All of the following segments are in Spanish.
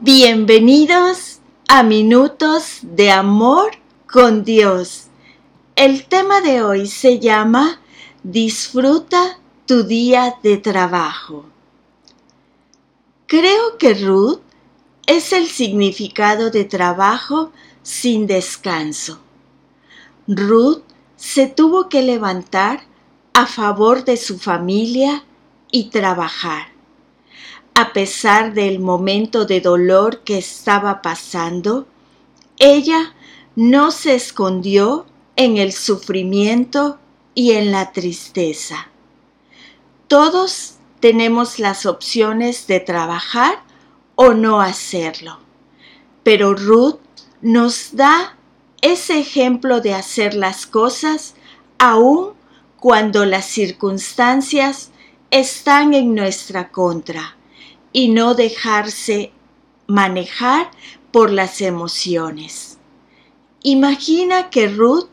Bienvenidos a Minutos de Amor con Dios. El tema de hoy se llama Disfruta tu día de trabajo. Creo que Ruth es el significado de trabajo sin descanso. Ruth se tuvo que levantar a favor de su familia y trabajar a pesar del momento de dolor que estaba pasando, ella no se escondió en el sufrimiento y en la tristeza. Todos tenemos las opciones de trabajar o no hacerlo, pero Ruth nos da ese ejemplo de hacer las cosas aun cuando las circunstancias están en nuestra contra y no dejarse manejar por las emociones. Imagina que Ruth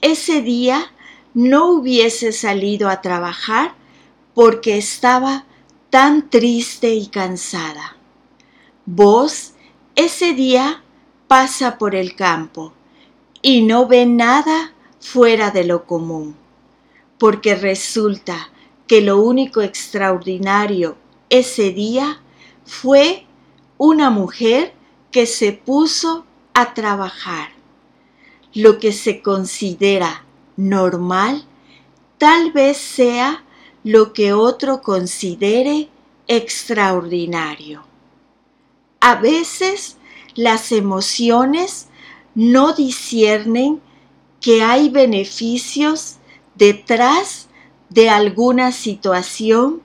ese día no hubiese salido a trabajar porque estaba tan triste y cansada. Vos ese día pasa por el campo y no ve nada fuera de lo común, porque resulta que lo único extraordinario ese día fue una mujer que se puso a trabajar. Lo que se considera normal tal vez sea lo que otro considere extraordinario. A veces las emociones no disciernen que hay beneficios detrás de alguna situación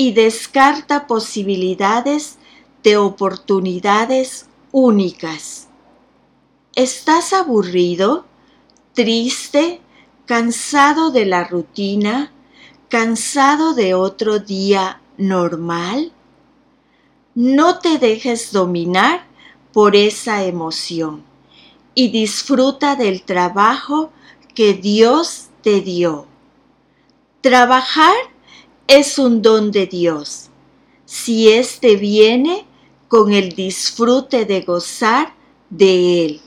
y descarta posibilidades de oportunidades únicas. ¿Estás aburrido, triste, cansado de la rutina, cansado de otro día normal? No te dejes dominar por esa emoción y disfruta del trabajo que Dios te dio. Trabajar es un don de Dios. Si éste viene con el disfrute de gozar de Él.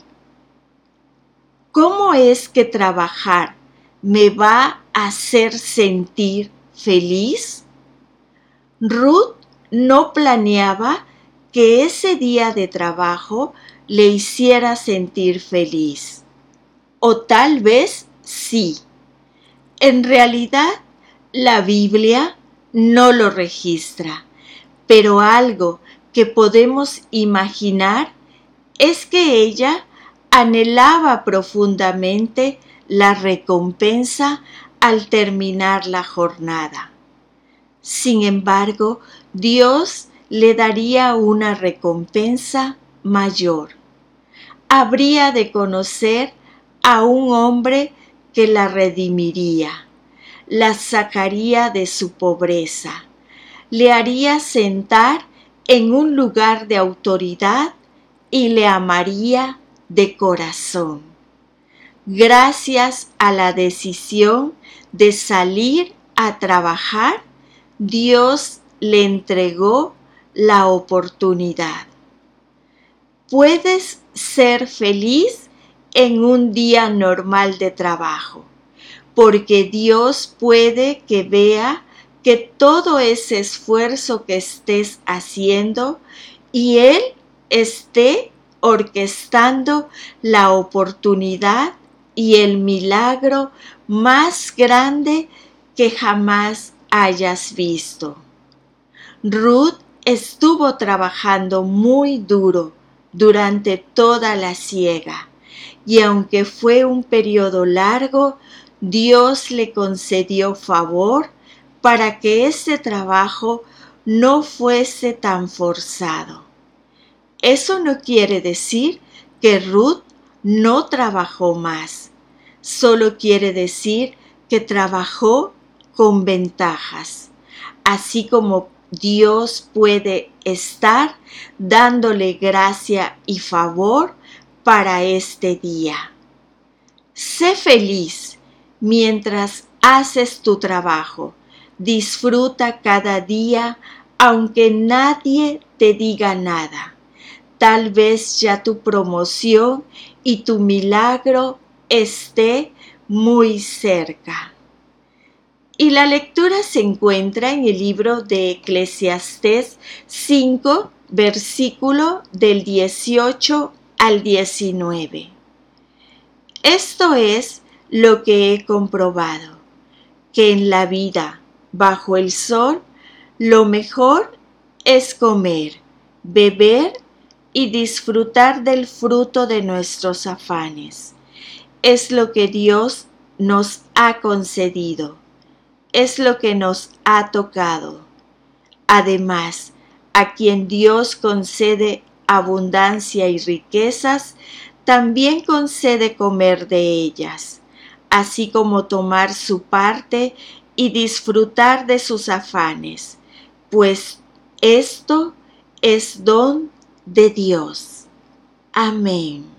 ¿Cómo es que trabajar me va a hacer sentir feliz? Ruth no planeaba que ese día de trabajo le hiciera sentir feliz. O tal vez sí. En realidad, la Biblia no lo registra, pero algo que podemos imaginar es que ella anhelaba profundamente la recompensa al terminar la jornada. Sin embargo, Dios le daría una recompensa mayor. Habría de conocer a un hombre que la redimiría la sacaría de su pobreza, le haría sentar en un lugar de autoridad y le amaría de corazón. Gracias a la decisión de salir a trabajar, Dios le entregó la oportunidad. Puedes ser feliz en un día normal de trabajo porque Dios puede que vea que todo ese esfuerzo que estés haciendo y Él esté orquestando la oportunidad y el milagro más grande que jamás hayas visto. Ruth estuvo trabajando muy duro durante toda la siega y aunque fue un periodo largo, Dios le concedió favor para que ese trabajo no fuese tan forzado. Eso no quiere decir que Ruth no trabajó más, solo quiere decir que trabajó con ventajas, así como Dios puede estar dándole gracia y favor para este día. Sé feliz mientras haces tu trabajo. Disfruta cada día aunque nadie te diga nada. tal vez ya tu promoción y tu milagro esté muy cerca. Y la lectura se encuentra en el libro de Eclesiastés 5, versículo del 18 al 19. Esto es lo que he comprobado, que en la vida bajo el sol lo mejor es comer, beber y disfrutar del fruto de nuestros afanes. Es lo que Dios nos ha concedido, es lo que nos ha tocado. Además, a quien Dios concede abundancia y riquezas, también concede comer de ellas, así como tomar su parte y disfrutar de sus afanes, pues esto es don de Dios. Amén.